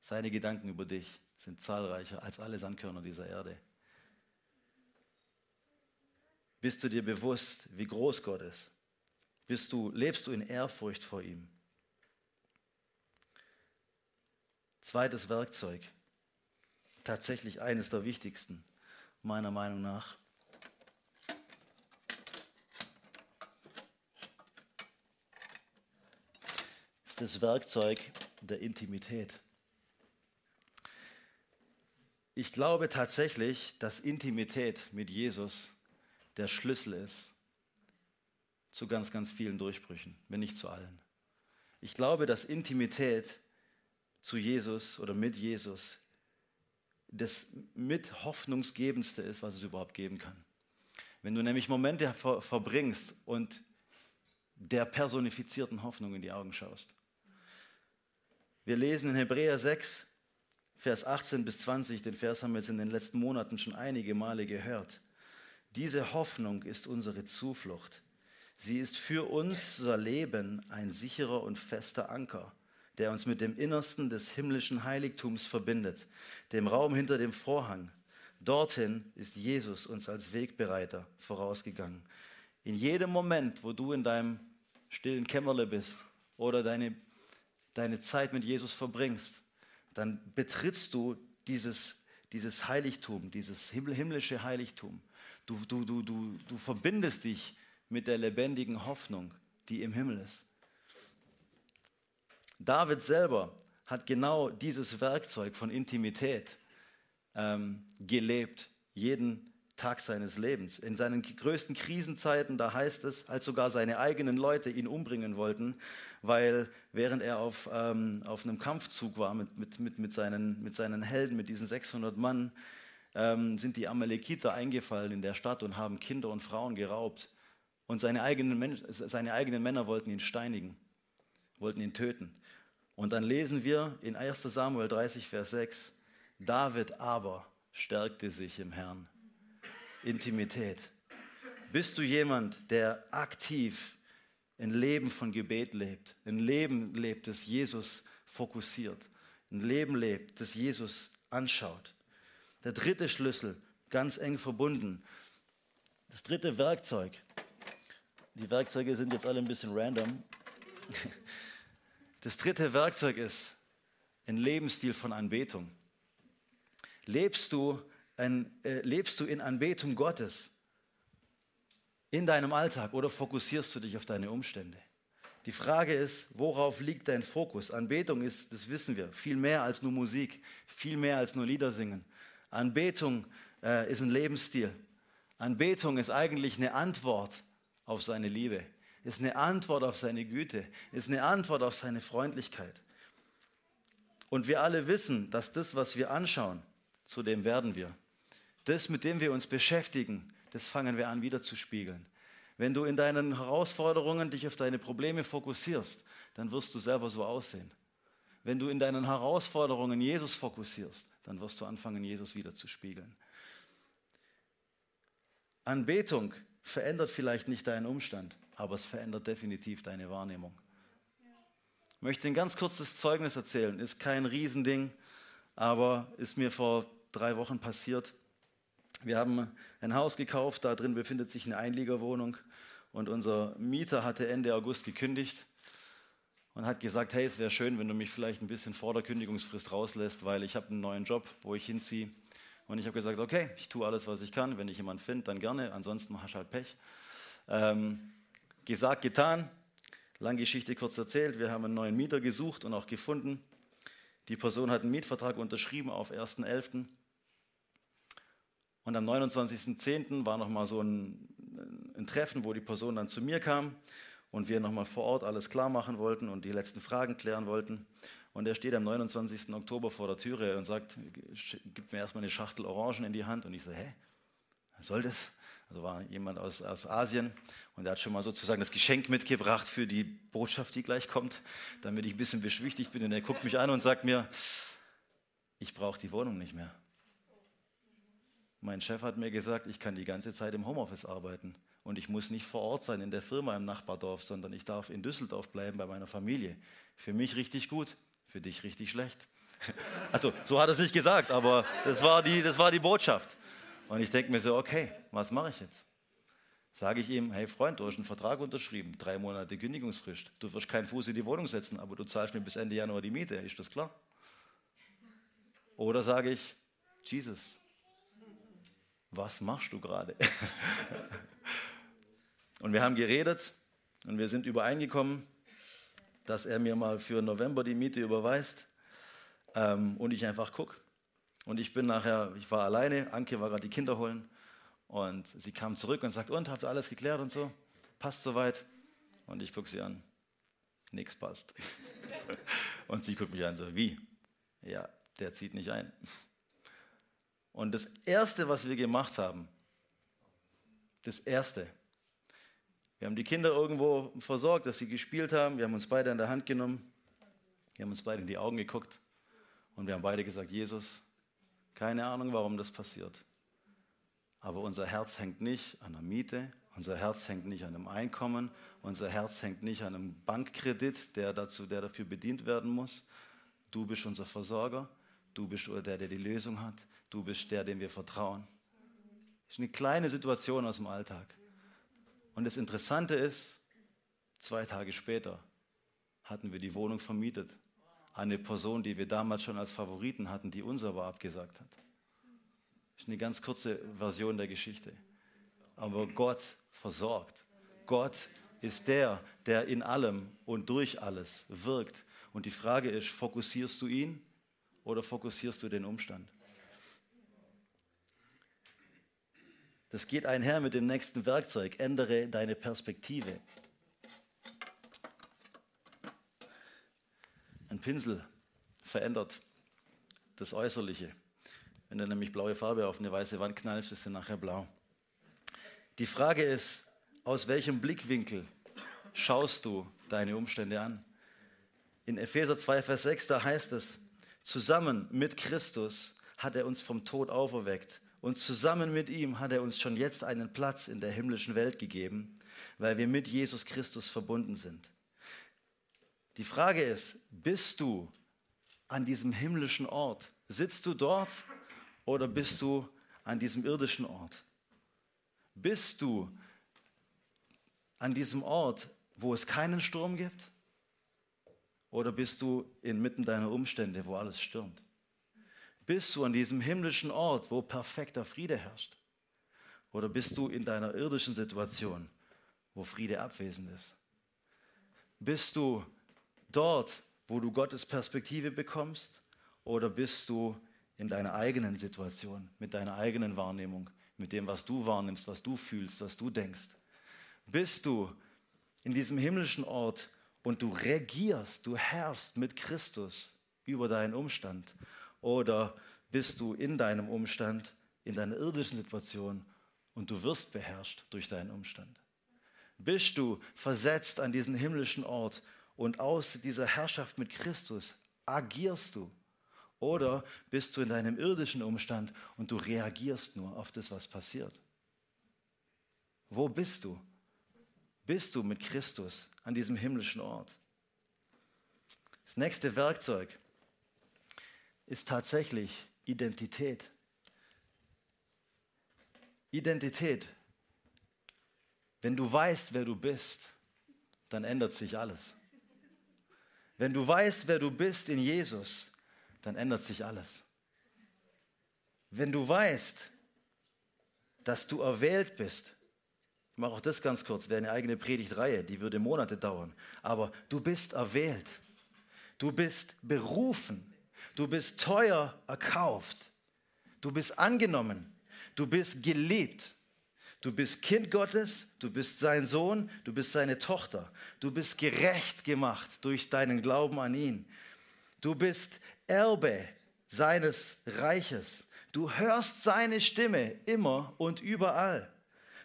[SPEAKER 2] Seine Gedanken über dich sind zahlreicher als alle Sandkörner dieser Erde. Bist du dir bewusst, wie groß Gott ist? Bist du, lebst du in Ehrfurcht vor ihm? Zweites Werkzeug, tatsächlich eines der wichtigsten, meiner Meinung nach. Ist das Werkzeug der Intimität. Ich glaube tatsächlich, dass Intimität mit Jesus der Schlüssel ist zu ganz, ganz vielen Durchbrüchen, wenn nicht zu allen. Ich glaube, dass Intimität zu Jesus oder mit Jesus das mit hoffnungsgebendste ist, was es überhaupt geben kann. Wenn du nämlich Momente ver verbringst und der personifizierten Hoffnung in die Augen schaust. Wir lesen in Hebräer 6, Vers 18 bis 20, den Vers haben wir jetzt in den letzten Monaten schon einige Male gehört. Diese Hoffnung ist unsere Zuflucht. Sie ist für unser Leben ein sicherer und fester Anker, der uns mit dem Innersten des himmlischen Heiligtums verbindet, dem Raum hinter dem Vorhang. Dorthin ist Jesus uns als Wegbereiter vorausgegangen. In jedem Moment, wo du in deinem stillen Kämmerle bist oder deine, deine Zeit mit Jesus verbringst, dann betrittst du dieses, dieses Heiligtum, dieses himmlische Heiligtum. Du, du, du, du, du verbindest dich mit der lebendigen Hoffnung, die im Himmel ist. David selber hat genau dieses Werkzeug von Intimität ähm, gelebt, jeden Tag seines Lebens. In seinen größten Krisenzeiten, da heißt es, als sogar seine eigenen Leute ihn umbringen wollten, weil während er auf, ähm, auf einem Kampfzug war mit, mit, mit, mit, seinen, mit seinen Helden, mit diesen 600 Mann, ähm, sind die Amalekiter eingefallen in der Stadt und haben Kinder und Frauen geraubt. Und seine eigenen, seine eigenen Männer wollten ihn steinigen, wollten ihn töten. Und dann lesen wir in 1 Samuel 30, Vers 6, David aber stärkte sich im Herrn. Intimität. Bist du jemand, der aktiv ein Leben von Gebet lebt, ein Leben lebt, das Jesus fokussiert, ein Leben lebt, das Jesus anschaut? Der dritte Schlüssel, ganz eng verbunden. Das dritte Werkzeug. Die Werkzeuge sind jetzt alle ein bisschen random. Das dritte Werkzeug ist ein Lebensstil von Anbetung. Lebst du, ein, äh, lebst du in Anbetung Gottes in deinem Alltag oder fokussierst du dich auf deine Umstände? Die Frage ist, worauf liegt dein Fokus? Anbetung ist, das wissen wir, viel mehr als nur Musik, viel mehr als nur Lieder singen. Anbetung äh, ist ein Lebensstil. Anbetung ist eigentlich eine Antwort auf seine Liebe, ist eine Antwort auf seine Güte, ist eine Antwort auf seine Freundlichkeit. Und wir alle wissen, dass das, was wir anschauen, zu dem werden wir. Das, mit dem wir uns beschäftigen, das fangen wir an wieder zu spiegeln. Wenn du in deinen Herausforderungen dich auf deine Probleme fokussierst, dann wirst du selber so aussehen. Wenn du in deinen Herausforderungen Jesus fokussierst, dann wirst du anfangen, Jesus wieder zu spiegeln. Anbetung verändert vielleicht nicht deinen Umstand, aber es verändert definitiv deine Wahrnehmung. Ich möchte ein ganz kurzes Zeugnis erzählen. Ist kein Riesending, aber ist mir vor drei Wochen passiert. Wir haben ein Haus gekauft, da drin befindet sich eine Einliegerwohnung und unser Mieter hatte Ende August gekündigt und hat gesagt, hey, es wäre schön, wenn du mich vielleicht ein bisschen vor der Kündigungsfrist rauslässt, weil ich habe einen neuen Job, wo ich hinziehe. Und ich habe gesagt, okay, ich tue alles, was ich kann. Wenn ich jemanden finde, dann gerne. Ansonsten hast du halt Pech. Ähm, gesagt, getan. Lange Geschichte kurz erzählt. Wir haben einen neuen Mieter gesucht und auch gefunden. Die Person hat einen Mietvertrag unterschrieben auf 1.11. Und am 29.10. war nochmal so ein, ein, Treffen, wo die Person dann zu mir kam und wir nochmal vor Ort alles klar machen wollten und die letzten Fragen klären wollten. Und er steht am 29. Oktober vor der Türe und sagt, gibt mir erstmal eine Schachtel Orangen in die Hand. Und ich so, hä, was soll das? Also war jemand aus, aus Asien und er hat schon mal sozusagen das Geschenk mitgebracht für die Botschaft, die gleich kommt, damit ich ein bisschen beschwichtigt bin. Und er guckt mich an und sagt mir, ich brauche die Wohnung nicht mehr. Mein Chef hat mir gesagt, ich kann die ganze Zeit im Homeoffice arbeiten und ich muss nicht vor Ort sein in der Firma im Nachbardorf, sondern ich darf in Düsseldorf bleiben bei meiner Familie. Für mich richtig gut, für dich richtig schlecht. Also so hat er es nicht gesagt, aber das war die, das war die Botschaft. Und ich denke mir so, okay, was mache ich jetzt? Sage ich ihm, hey Freund, du hast einen Vertrag unterschrieben, drei Monate Kündigungsfrist. Du wirst keinen Fuß in die Wohnung setzen, aber du zahlst mir bis Ende Januar die Miete. Ist das klar? Oder sage ich, Jesus, was machst du gerade? und wir haben geredet und wir sind übereingekommen, dass er mir mal für November die Miete überweist ähm, und ich einfach gucke. Und ich bin nachher, ich war alleine, Anke war gerade die Kinder holen und sie kam zurück und sagt, und, habt ihr alles geklärt und so? Passt soweit? Und ich gucke sie an, nichts passt. und sie guckt mich an, so, wie? Ja, der zieht nicht ein. Und das Erste, was wir gemacht haben, das Erste, wir haben die Kinder irgendwo versorgt, dass sie gespielt haben, wir haben uns beide an der Hand genommen, wir haben uns beide in die Augen geguckt und wir haben beide gesagt, Jesus, keine Ahnung, warum das passiert. Aber unser Herz hängt nicht an der Miete, unser Herz hängt nicht an einem Einkommen, unser Herz hängt nicht an einem Bankkredit, der, dazu, der dafür bedient werden muss. Du bist unser Versorger, du bist der, der die Lösung hat, du bist der, dem wir vertrauen. Das ist eine kleine Situation aus dem Alltag. Und das Interessante ist, zwei Tage später hatten wir die Wohnung vermietet eine Person, die wir damals schon als Favoriten hatten, die uns aber abgesagt hat. Das ist eine ganz kurze Version der Geschichte. Aber Gott versorgt. Gott ist der, der in allem und durch alles wirkt. Und die Frage ist, fokussierst du ihn oder fokussierst du den Umstand? Das geht einher mit dem nächsten Werkzeug. Ändere deine Perspektive. Ein Pinsel verändert das Äußerliche. Wenn du nämlich blaue Farbe auf eine weiße Wand knallst, ist sie nachher blau. Die Frage ist, aus welchem Blickwinkel schaust du deine Umstände an? In Epheser 2, Vers 6, da heißt es, zusammen mit Christus hat er uns vom Tod auferweckt und zusammen mit ihm hat er uns schon jetzt einen Platz in der himmlischen Welt gegeben, weil wir mit Jesus Christus verbunden sind. Die Frage ist, bist du an diesem himmlischen Ort? Sitzt du dort oder bist du an diesem irdischen Ort? Bist du an diesem Ort, wo es keinen Sturm gibt? Oder bist du inmitten deiner Umstände, wo alles stürmt? Bist du an diesem himmlischen Ort, wo perfekter Friede herrscht? Oder bist du in deiner irdischen Situation, wo Friede abwesend ist? Bist du dort, wo du Gottes Perspektive bekommst? Oder bist du in deiner eigenen Situation, mit deiner eigenen Wahrnehmung, mit dem, was du wahrnimmst, was du fühlst, was du denkst? Bist du in diesem himmlischen Ort und du regierst, du herrschst mit Christus über deinen Umstand? Oder bist du in deinem Umstand, in deiner irdischen Situation und du wirst beherrscht durch deinen Umstand? Bist du versetzt an diesen himmlischen Ort und aus dieser Herrschaft mit Christus agierst du? Oder bist du in deinem irdischen Umstand und du reagierst nur auf das, was passiert? Wo bist du? Bist du mit Christus an diesem himmlischen Ort? Das nächste Werkzeug ist tatsächlich Identität. Identität. Wenn du weißt, wer du bist, dann ändert sich alles. Wenn du weißt, wer du bist in Jesus, dann ändert sich alles. Wenn du weißt, dass du erwählt bist, ich mache auch das ganz kurz, wäre eine eigene Predigtreihe, die würde Monate dauern, aber du bist erwählt, du bist berufen, Du bist teuer erkauft. Du bist angenommen. Du bist geliebt. Du bist Kind Gottes, du bist sein Sohn, du bist seine Tochter. Du bist gerecht gemacht durch deinen Glauben an ihn. Du bist Erbe seines Reiches. Du hörst seine Stimme immer und überall.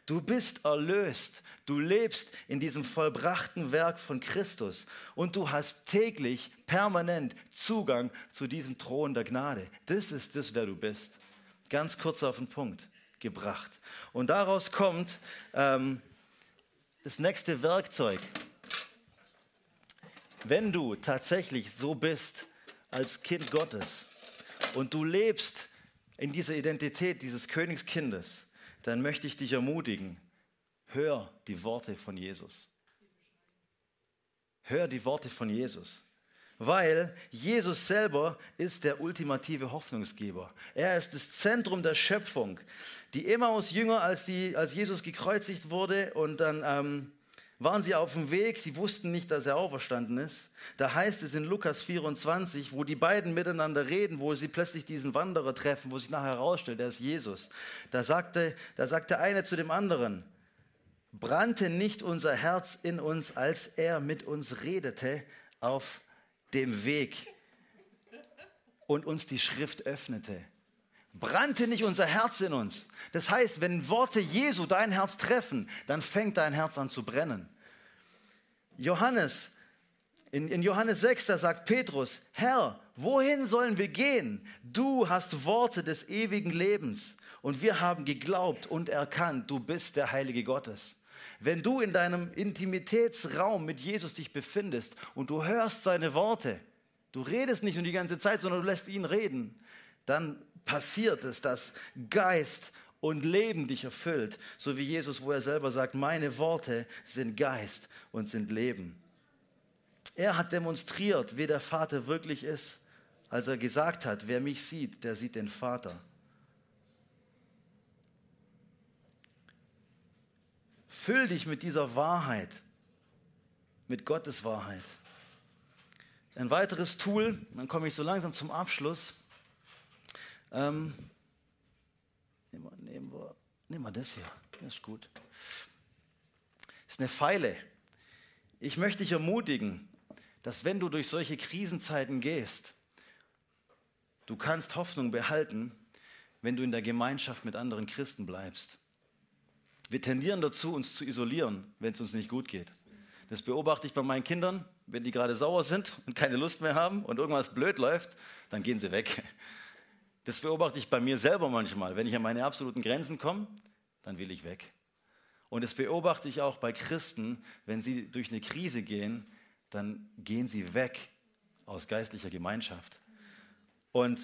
[SPEAKER 2] Du bist erlöst. Du lebst in diesem vollbrachten Werk von Christus und du hast täglich, permanent Zugang zu diesem Thron der Gnade. Das ist das, wer du bist. Ganz kurz auf den Punkt gebracht. Und daraus kommt ähm, das nächste Werkzeug. Wenn du tatsächlich so bist als Kind Gottes und du lebst in dieser Identität dieses Königskindes, dann möchte ich dich ermutigen, hör die Worte von Jesus. Hör die Worte von Jesus. Weil Jesus selber ist der ultimative Hoffnungsgeber. Er ist das Zentrum der Schöpfung. Die Emmaus-Jünger, als, als Jesus gekreuzigt wurde und dann ähm, waren sie auf dem Weg, sie wussten nicht, dass er auferstanden ist. Da heißt es in Lukas 24, wo die beiden miteinander reden, wo sie plötzlich diesen Wanderer treffen, wo sich nachher herausstellt, der ist Jesus. Da sagte, da sagte eine zu dem anderen, brannte nicht unser Herz in uns, als er mit uns redete auf dem Weg und uns die Schrift öffnete. Brannte nicht unser Herz in uns? Das heißt, wenn Worte Jesu dein Herz treffen, dann fängt dein Herz an zu brennen. Johannes, in, in Johannes 6, da sagt Petrus, Herr, wohin sollen wir gehen? Du hast Worte des ewigen Lebens und wir haben geglaubt und erkannt, du bist der Heilige Gottes. Wenn du in deinem Intimitätsraum mit Jesus dich befindest und du hörst seine Worte, du redest nicht nur die ganze Zeit, sondern du lässt ihn reden, dann passiert es, dass Geist und Leben dich erfüllt, so wie Jesus, wo er selber sagt, meine Worte sind Geist und sind Leben. Er hat demonstriert, wie der Vater wirklich ist, als er gesagt hat, wer mich sieht, der sieht den Vater. Füll dich mit dieser Wahrheit, mit Gottes Wahrheit. Ein weiteres Tool, dann komme ich so langsam zum Abschluss. Ähm, nehmen, wir, nehmen, wir, nehmen wir das hier, das ist gut. Das ist eine Pfeile. Ich möchte dich ermutigen, dass wenn du durch solche Krisenzeiten gehst, du kannst Hoffnung behalten, wenn du in der Gemeinschaft mit anderen Christen bleibst. Wir tendieren dazu, uns zu isolieren, wenn es uns nicht gut geht. Das beobachte ich bei meinen Kindern. Wenn die gerade sauer sind und keine Lust mehr haben und irgendwas blöd läuft, dann gehen sie weg. Das beobachte ich bei mir selber manchmal. Wenn ich an meine absoluten Grenzen komme, dann will ich weg. Und das beobachte ich auch bei Christen, wenn sie durch eine Krise gehen, dann gehen sie weg aus geistlicher Gemeinschaft. Und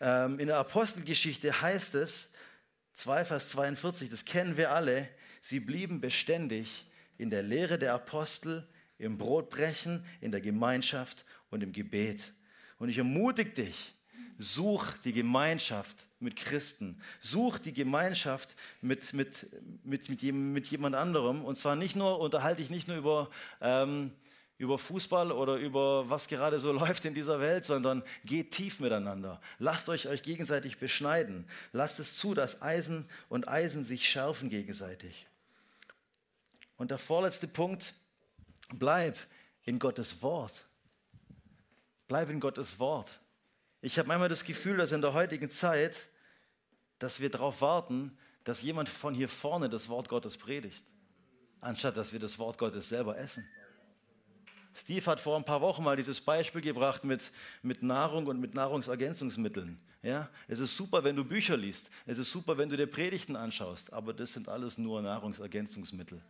[SPEAKER 2] ähm, in der Apostelgeschichte heißt es, 2, Vers 42, das kennen wir alle. Sie blieben beständig in der Lehre der Apostel, im Brotbrechen, in der Gemeinschaft und im Gebet. Und ich ermutige dich, such die Gemeinschaft mit Christen. Such die Gemeinschaft mit, mit, mit, mit, mit jemand anderem. Und zwar nicht nur, unterhalte ich nicht nur über, ähm, über Fußball oder über was gerade so läuft in dieser Welt, sondern geht tief miteinander. Lasst euch euch gegenseitig beschneiden. Lasst es zu, dass Eisen und Eisen sich schärfen gegenseitig. Und der vorletzte Punkt, bleib in Gottes Wort. Bleib in Gottes Wort. Ich habe manchmal das Gefühl, dass in der heutigen Zeit, dass wir darauf warten, dass jemand von hier vorne das Wort Gottes predigt, anstatt dass wir das Wort Gottes selber essen. Steve hat vor ein paar Wochen mal dieses Beispiel gebracht mit, mit Nahrung und mit Nahrungsergänzungsmitteln. Ja, es ist super, wenn du Bücher liest. Es ist super, wenn du dir Predigten anschaust. Aber das sind alles nur Nahrungsergänzungsmittel.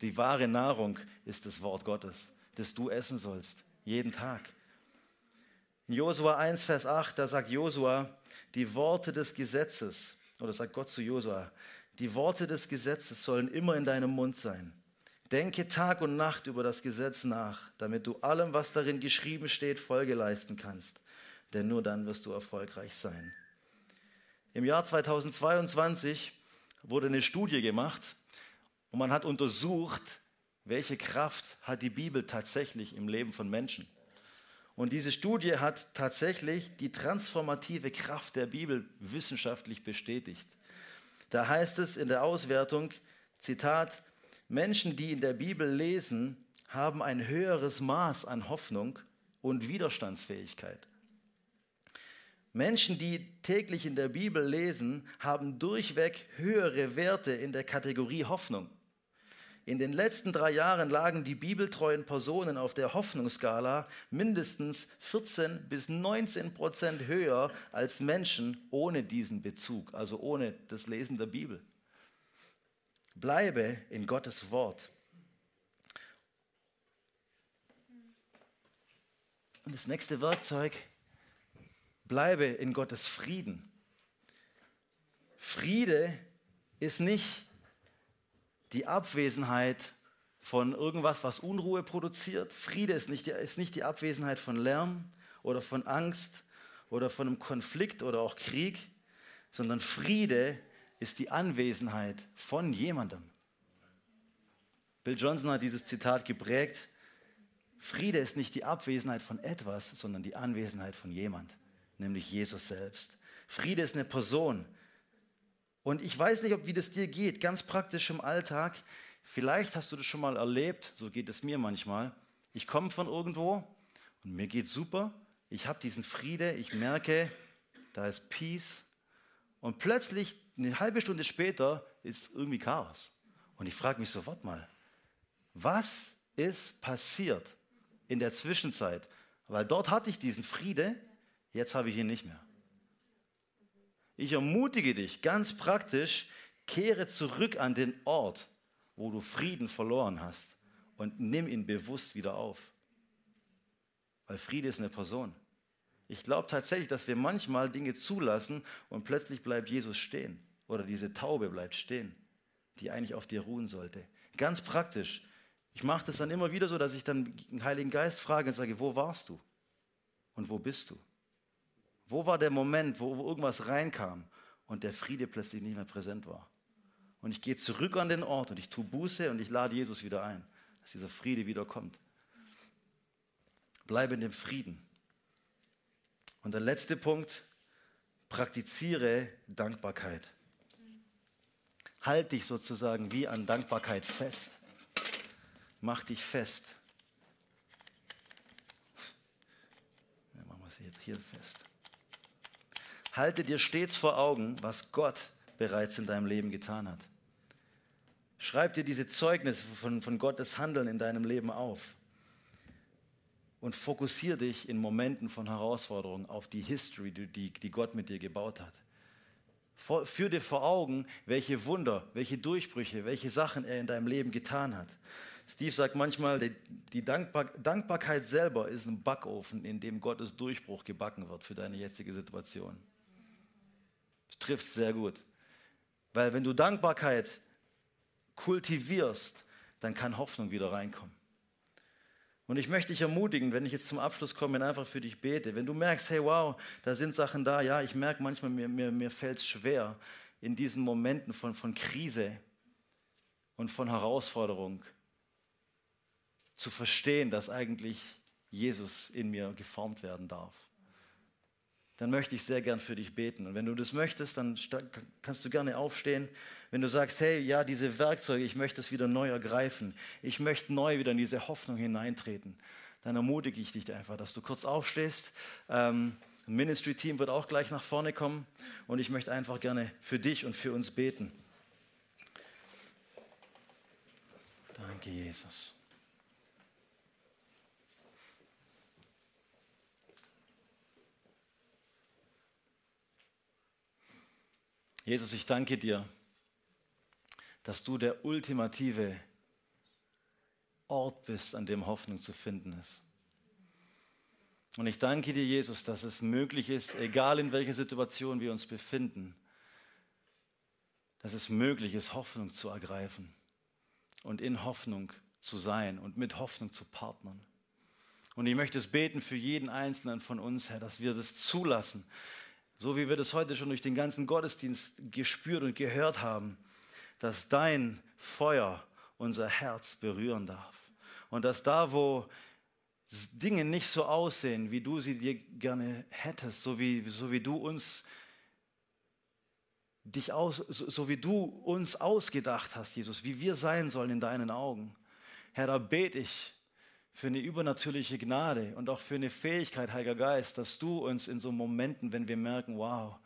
[SPEAKER 2] Die wahre Nahrung ist das Wort Gottes, das du essen sollst. Jeden Tag. In Josua 1, Vers 8, da sagt Josua, die Worte des Gesetzes, oder sagt Gott zu Josua, die Worte des Gesetzes sollen immer in deinem Mund sein. Denke Tag und Nacht über das Gesetz nach, damit du allem, was darin geschrieben steht, Folge leisten kannst. Denn nur dann wirst du erfolgreich sein. Im Jahr 2022 wurde eine Studie gemacht und man hat untersucht, welche Kraft hat die Bibel tatsächlich im Leben von Menschen. Und diese Studie hat tatsächlich die transformative Kraft der Bibel wissenschaftlich bestätigt. Da heißt es in der Auswertung, Zitat, Menschen, die in der Bibel lesen, haben ein höheres Maß an Hoffnung und Widerstandsfähigkeit. Menschen, die täglich in der Bibel lesen, haben durchweg höhere Werte in der Kategorie Hoffnung. In den letzten drei Jahren lagen die bibeltreuen Personen auf der Hoffnungsskala mindestens 14 bis 19 Prozent höher als Menschen ohne diesen Bezug, also ohne das Lesen der Bibel. Bleibe in Gottes Wort. Und das nächste Werkzeug, bleibe in Gottes Frieden. Friede ist nicht die Abwesenheit von irgendwas, was Unruhe produziert. Friede ist nicht, die, ist nicht die Abwesenheit von Lärm oder von Angst oder von einem Konflikt oder auch Krieg, sondern Friede ist die Anwesenheit von jemandem. Bill Johnson hat dieses Zitat geprägt. Friede ist nicht die Abwesenheit von etwas, sondern die Anwesenheit von jemand, nämlich Jesus selbst. Friede ist eine Person, und ich weiß nicht, ob wie das dir geht, ganz praktisch im Alltag. Vielleicht hast du das schon mal erlebt, so geht es mir manchmal. Ich komme von irgendwo und mir geht super. Ich habe diesen Friede, ich merke, da ist Peace. Und plötzlich, eine halbe Stunde später, ist irgendwie Chaos. Und ich frage mich so, warte mal, was ist passiert in der Zwischenzeit? Weil dort hatte ich diesen Friede, jetzt habe ich ihn nicht mehr. Ich ermutige dich ganz praktisch, kehre zurück an den Ort, wo du Frieden verloren hast und nimm ihn bewusst wieder auf. Weil Friede ist eine Person. Ich glaube tatsächlich, dass wir manchmal Dinge zulassen und plötzlich bleibt Jesus stehen oder diese Taube bleibt stehen, die eigentlich auf dir ruhen sollte. Ganz praktisch. Ich mache das dann immer wieder so, dass ich dann den Heiligen Geist frage und sage, wo warst du? Und wo bist du? Wo war der Moment, wo, irgendwas reinkam und der Friede plötzlich nicht mehr präsent war? Und ich gehe zurück an den Ort und ich tue Buße und ich lade Jesus wieder ein, dass dieser Friede wieder kommt. Bleibe in dem Frieden. Und der letzte Punkt, praktiziere Dankbarkeit. Halt dich sozusagen wie an Dankbarkeit fest. Mach dich fest. Ja, machen wir es jetzt hier fest. Halte dir stets vor Augen, was Gott bereits in deinem Leben getan hat. Schreib dir diese Zeugnisse von, von Gottes Handeln in deinem Leben auf. Und fokussiere dich in Momenten von Herausforderungen auf die History, die, die Gott mit dir gebaut hat. Führ dir vor Augen, welche Wunder, welche Durchbrüche, welche Sachen er in deinem Leben getan hat. Steve sagt manchmal, die Dankbar Dankbarkeit selber ist ein Backofen, in dem Gottes Durchbruch gebacken wird für deine jetzige Situation. Das trifft sehr gut. Weil wenn du Dankbarkeit kultivierst, dann kann Hoffnung wieder reinkommen. Und ich möchte dich ermutigen, wenn ich jetzt zum Abschluss komme und einfach für dich bete, wenn du merkst, hey wow, da sind Sachen da, ja, ich merke manchmal, mir, mir, mir fällt es schwer in diesen Momenten von, von Krise und von Herausforderung zu verstehen, dass eigentlich Jesus in mir geformt werden darf dann möchte ich sehr gern für dich beten. Und wenn du das möchtest, dann kannst du gerne aufstehen. Wenn du sagst, hey, ja, diese Werkzeuge, ich möchte es wieder neu ergreifen. Ich möchte neu wieder in diese Hoffnung hineintreten. Dann ermutige ich dich einfach, dass du kurz aufstehst. Ähm, ein Ministry-Team wird auch gleich nach vorne kommen. Und ich möchte einfach gerne für dich und für uns beten. Danke, Jesus. Jesus, ich danke dir, dass du der ultimative Ort bist, an dem Hoffnung zu finden ist. Und ich danke dir, Jesus, dass es möglich ist, egal in welcher Situation wir uns befinden, dass es möglich ist, Hoffnung zu ergreifen und in Hoffnung zu sein und mit Hoffnung zu partnern. Und ich möchte es beten für jeden Einzelnen von uns, Herr, dass wir das zulassen, so wie wir das heute schon durch den ganzen Gottesdienst gespürt und gehört haben, dass dein Feuer unser Herz berühren darf. Und dass da, wo Dinge nicht so aussehen, wie du sie dir gerne hättest, so wie, so wie du uns dich aus, so, so wie du uns ausgedacht hast, Jesus, wie wir sein sollen in deinen Augen. Herr, da bete ich, für eine übernatürliche Gnade und auch für eine Fähigkeit, Heiliger Geist, dass du uns in so Momenten, wenn wir merken, wow,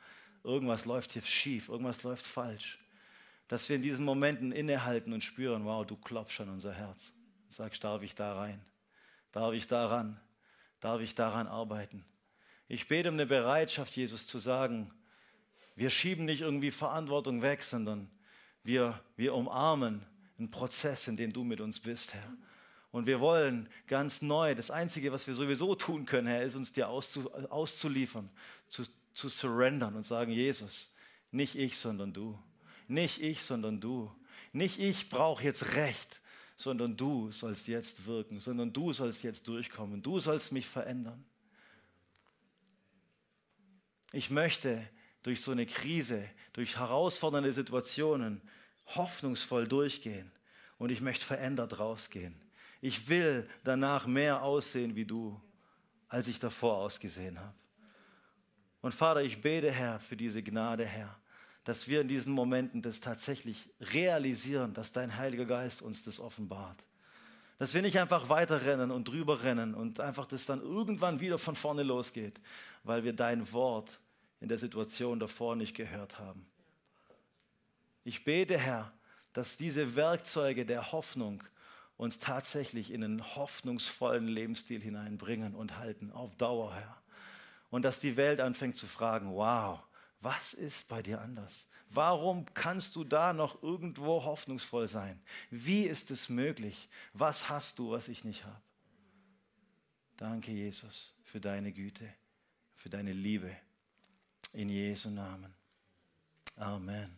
[SPEAKER 2] irgendwas läuft hier schief, irgendwas läuft falsch, dass wir in diesen Momenten innehalten und spüren, wow, du klopfst an unser Herz. Sagst, darf ich da rein? Darf ich daran? Darf ich daran arbeiten? Ich bete um eine Bereitschaft, Jesus, zu sagen, wir schieben nicht irgendwie Verantwortung weg, sondern wir, wir umarmen einen Prozess, in dem du mit uns bist, Herr. Und wir wollen ganz neu, das Einzige, was wir sowieso tun können, Herr, ist uns dir auszu, auszuliefern, zu, zu surrendern und sagen, Jesus, nicht ich, sondern du. Nicht ich, sondern du. Nicht ich brauche jetzt Recht, sondern du sollst jetzt wirken, sondern du sollst jetzt durchkommen. Du sollst mich verändern. Ich möchte durch so eine Krise, durch herausfordernde Situationen hoffnungsvoll durchgehen und ich möchte verändert rausgehen. Ich will danach mehr aussehen wie du, als ich davor ausgesehen habe. Und Vater, ich bete, Herr, für diese Gnade, Herr, dass wir in diesen Momenten das tatsächlich realisieren, dass dein Heiliger Geist uns das offenbart. Dass wir nicht einfach weiterrennen und drüber rennen und einfach das dann irgendwann wieder von vorne losgeht, weil wir dein Wort in der Situation davor nicht gehört haben. Ich bete, Herr, dass diese Werkzeuge der Hoffnung uns tatsächlich in einen hoffnungsvollen Lebensstil hineinbringen und halten, auf Dauer, Herr. Und dass die Welt anfängt zu fragen, wow, was ist bei dir anders? Warum kannst du da noch irgendwo hoffnungsvoll sein? Wie ist es möglich? Was hast du, was ich nicht habe? Danke, Jesus, für deine Güte, für deine Liebe. In Jesu Namen. Amen.